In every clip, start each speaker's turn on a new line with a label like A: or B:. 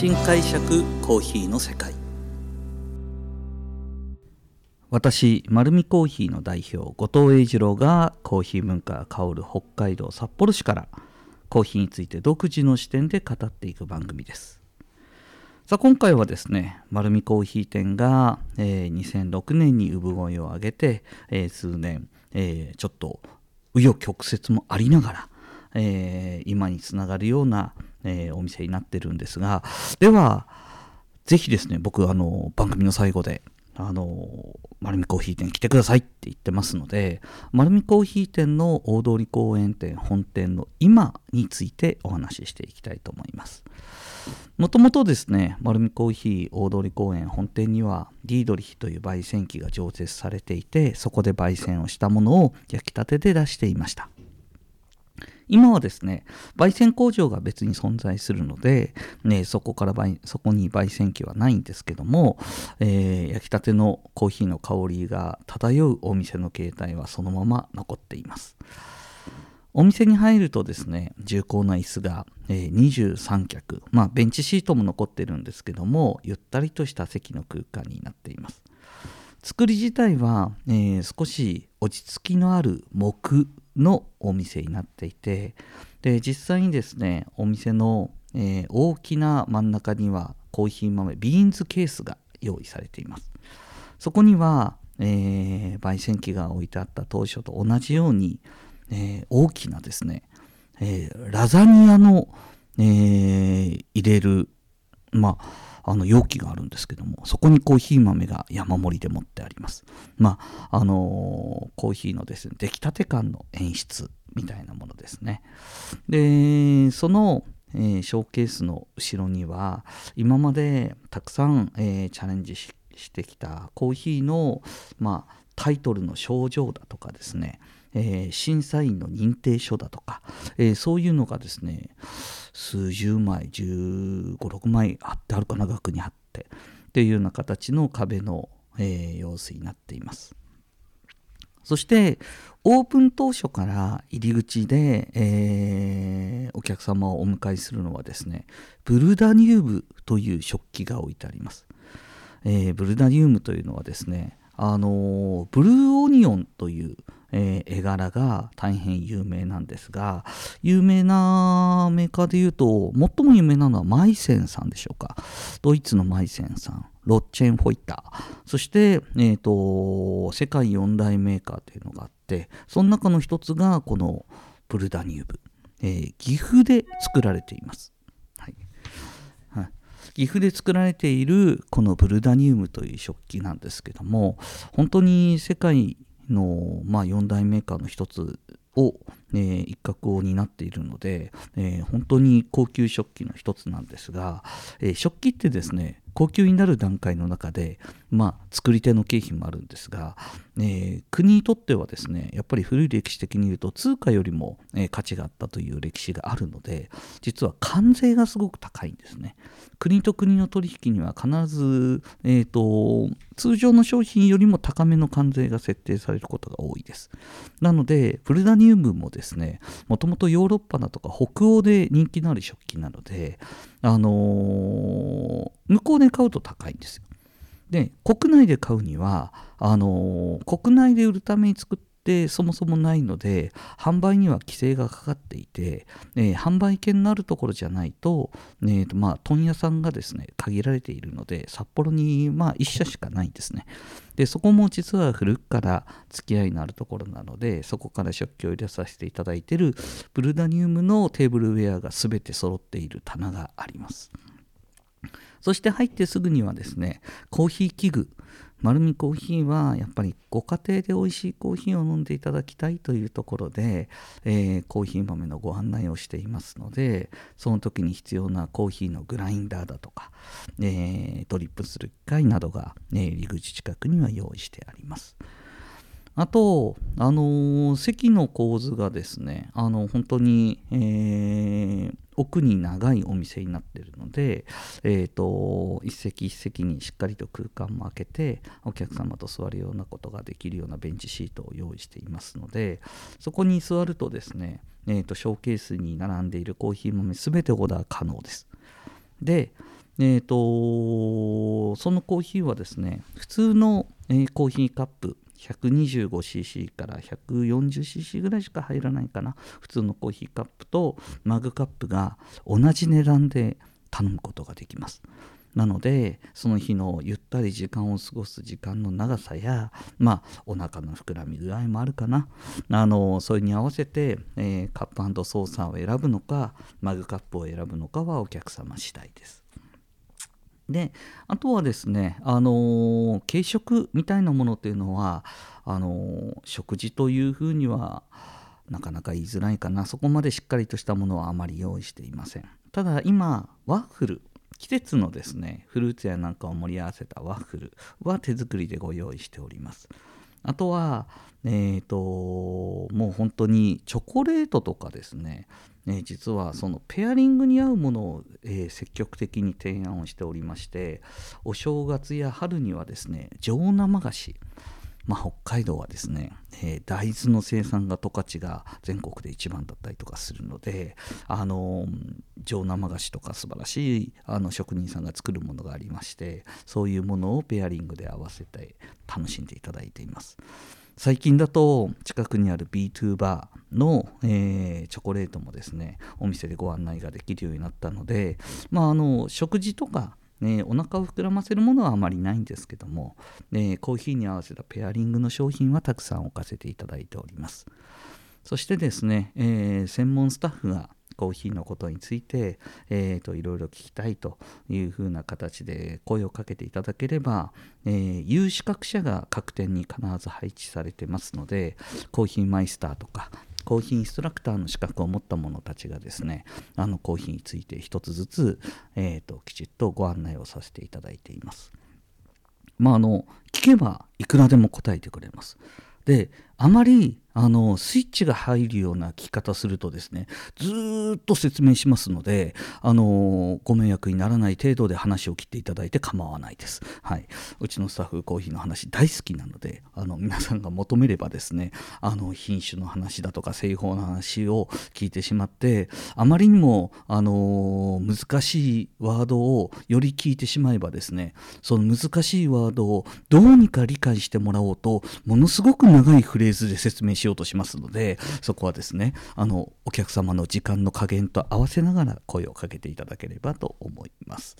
A: 新解釈コーヒーの世界。私丸見コーヒーの代表後藤英二郎がコーヒー文化が香る北海道札幌市からコーヒーについて独自の視点で語っていく番組です。さあ今回はですね丸見コーヒー店が、えー、2006年に産声を上げて、えー、数年、えー、ちょっと紆余曲折もありながら、え今につながるようなえー、お店になってるんですが、では、ぜひですね、僕、あの、番組の最後で、あの、丸見コーヒー店来てくださいって言ってますので、丸見コーヒー店の大通公園店本店の今についてお話ししていきたいと思います。もともとですね、丸見コーヒー大通公園本店にはディードリヒという焙煎機が常設されていて、そこで焙煎をしたものを焼きたてで出していました。今はですね、焙煎工場が別に存在するので、ね、そこからそこに焙煎機はないんですけども、えー、焼きたてのコーヒーの香りが漂うお店の形態はそのまま残っています。お店に入るとですね、重厚な椅子が、えー、23脚、まあベンチシートも残ってるんですけども、ゆったりとした席の空間になっています。作り自体は、えー、少し落ち着きのある木のお店になっていてで実際にですねお店の、えー、大きな真ん中にはコーヒー豆ビーンズケースが用意されています。そこには、えー、焙煎機が置いてあった当初と同じように、えー、大きなですね、えラザニアの、え入れるまああの容器があるんですけどもそこにコーヒー豆が山盛りで持ってあります。まああのー、コーヒーのですね出来たて感の演出みたいなものですね。でそのえー、ショーケースの後ろには今までたくさん、えー、チャレンジしてきたコーヒーの、まあ、タイトルの症状だとかですね、えー、審査員の認定書だとか、えー、そういうのがですね数十枚1 5 6枚貼ってあるかな額に貼ってっていうような形の壁の、えー、様子になっています。そしてオープン当初から入り口で、えー、お客様をお迎えするのはですねブルダニウムという食器が置いてあります、えー、ブルダニウムというのはですねあのブルーオニオンというえー、絵柄が大変有名なんですが有名なメーカーでいうと最も有名なのはマイセンさんでしょうか。ドイツのマイセンさん。ロッチェン・フォイター。そして、えーと、世界四大メーカーというのがあってその中の一つがこのブルダニューブ、えー、岐阜で作られています、はい。はい、岐阜で作られているこのブルダニウムという食器なんですけども本当に世界の、まあ、4大メーカーの一つを、えー、一角を担っているので、えー、本当に高級食器の一つなんですが、えー、食器ってですね高級になる段階の中で、まあ、作り手の経費もあるんですが、えー、国にとってはですねやっぱり古い歴史的に言うと通貨よりも、えー、価値があったという歴史があるので実は関税がすごく高いんですね。国と国の取引には必ず、えーと、通常の商品よりも高めの関税が設定されることが多いです。なのでブルダニウムもですねもともとヨーロッパだとか北欧で人気のある食器なのであのー、向こうで買うと高いんですよ。で国内で買うにはあのー、国内で売るために作ってそもそもないので販売には規制がかかっていて、えー、販売権のあるところじゃないと,、えーとまあ、問屋さんがですね限られているので札幌にまあ1社しかないんですね。でそこも実は古くから付き合いのあるところなのでそこから食器を入れさせていただいているブルダニウムのテーブルウェアが全て揃っている棚があります。そして入ってすぐにはですねコーヒー器具丸見コーヒーはやっぱりご家庭で美味しいコーヒーを飲んでいただきたいというところで、えー、コーヒー豆のご案内をしていますのでその時に必要なコーヒーのグラインダーだとか、えー、ドリップする機械などが、ね、入り口近くには用意してあります。あと、あのー、席の構図がですね、あの本当に、えー、奥に長いお店になっているので、えーと、一席一席にしっかりと空間も空けてお客様と座るようなことができるようなベンチシートを用意していますのでそこに座るとですね、えーと、ショーケースに並んでいるコーヒー豆全てオーダー可能です。で、えーと、そのコーヒーはですね普通の、えー、コーヒーカップ 125cc から 140cc ぐらいしか入らないかな。普通のコーヒーカップとマグカップが同じ値段で頼むことができます。なのでその日のゆったり時間を過ごす時間の長さやまあお腹の膨らみ具合もあるかな。あのそれに合わせて、えー、カップソーサーを選ぶのかマグカップを選ぶのかはお客様次第です。であとはですね、あの、軽食みたいなものっていうのはあの、食事というふうにはなかなか言いづらいかな。そこまでしっかりとしたものはあまり用意していません。ただ今ワッフル季節のですねフルーツやなんかを盛り合わせたワッフルは手作りでご用意しております。あとはえーと、もう本当にチョコレートとかですね、え、実はそのペアリングに合うものを、え、積極的に提案をしておりましてお正月や春にはですね上生菓子まあ、北海道はですね、えー、大豆の生産が十勝が全国で一番だったりとかするのであの上生菓子とか素晴らしいあの職人さんが作るものがありましてそういうものをペアリングで合わせて楽しんでいただいています。最近だと近くにある B2 バーの、えー、チョコレートもですねお店でご案内ができるようになったので、まあ、あの食事とかね、お腹を膨らませるものはあまりないんですけども、ね、コーヒーに合わせたペアリングの商品はたくさん置かせていただいております。そしてですね、えー、専門スタッフがコーヒーのことについて、えーと、いろいろ聞きたいというふうな形で声をかけていただければ、えー、有資格者が各店に必ず配置されてますのでコーヒーマイスターとかコーヒーインストラクターの資格を持った者たちがですねあのコーヒーについて一つずつ、えーと、きちっとご案内をさせていただいています。まあ、あの聞けばいくらでも答えてくれます。であまりあのスイッチが入るような聞き方するとですねずっと説明しますのであのご迷惑にならない程度で話を切っていただいて構わないです、はい、うちのスタッフコーヒーの話大好きなのであの皆さんが求めればですねあの品種の話だとか製法の話を聞いてしまってあまりにもあの難しいワードをより聞いてしまえばですねその難しいワードをどうにか理解してもらおうとものすごく長いフレーズで説明しようとしますのでそこはですねあのお客様の時間の加減と合わせながら声をかけていただければと思います。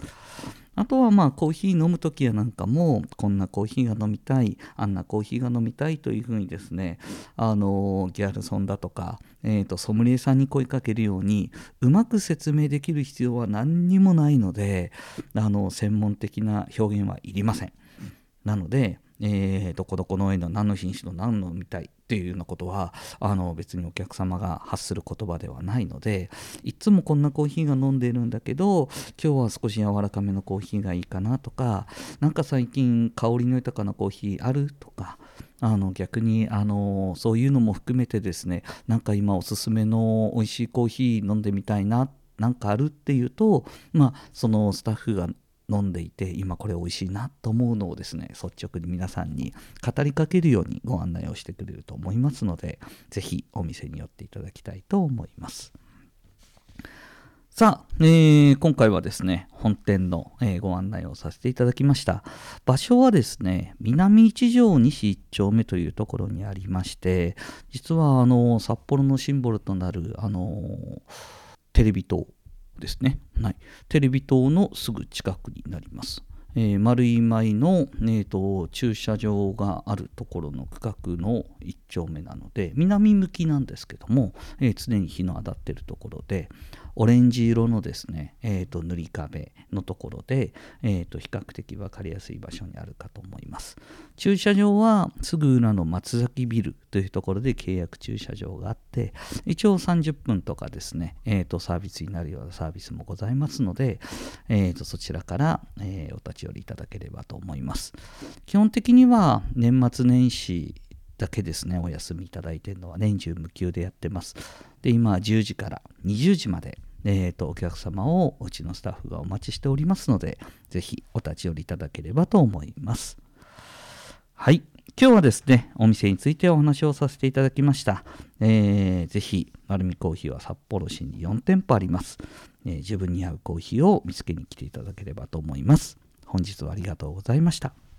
A: あとはまあコーヒー飲む時やなんかもこんなコーヒーが飲みたいあんなコーヒーが飲みたいというふうにですねあのギャルソンだとか、えー、とソムリエさんに声かけるようにうまく説明できる必要は何にもないのであの専門的な表現はいりません。なのでえー、どこどこの園の何の品種の何のみたいっていうようなことはあの別にお客様が発する言葉ではないのでいつもこんなコーヒーが飲んでるんだけど今日は少し柔らかめのコーヒーがいいかなとか何か最近香りの豊かなコーヒーあるとかあの逆にあのそういうのも含めてですねなんか今おすすめの美味しいコーヒー飲んでみたいななんかあるっていうとまあそのスタッフが飲んでいて今これ美味しいなと思うのをですね率直に皆さんに語りかけるようにご案内をしてくれると思いますので是非お店に寄っていただきたいと思いますさあ、えー、今回はですね、本店の、えー、ご案内をさせていただきました。場所はですね、南一条西1丁目というところにありまして、実はあの札幌のシンボルとなるあのテレビ塔ですね、はい、テレビ塔のすぐ近くになります。えー、丸い舞の、えーと、駐車場があるところの区画の1丁目なので南向きなんですけども、えー、常に日の当たってるところでオレンジ色のですね、えーと、塗り壁のところで、えーと、比較的分かりやすい場所にあるかと思います。駐車場はすぐ裏の松崎ビルというところで契約駐車場があって一応30分とかですね、えー、とサービスになるようなサービスもございますので、えー、とそちらから、えー、お立ち寄りいただければと思います。基本的には年末年始だけですね、お休みいただいてるのは年中無休でやってます。で、今10時から20時まで、えーと、お客様をうちのスタッフがお待ちしておりますので、ぜひお立ち寄りいただければと思います。はい。今日はですね、お店についてお話をさせていただきました。えー、ぜひ、丸るコーヒーは札幌市に4店舗あります、えー、自分に合うコーヒーを見つけに来ていただければと思います。本日はありがとうございました。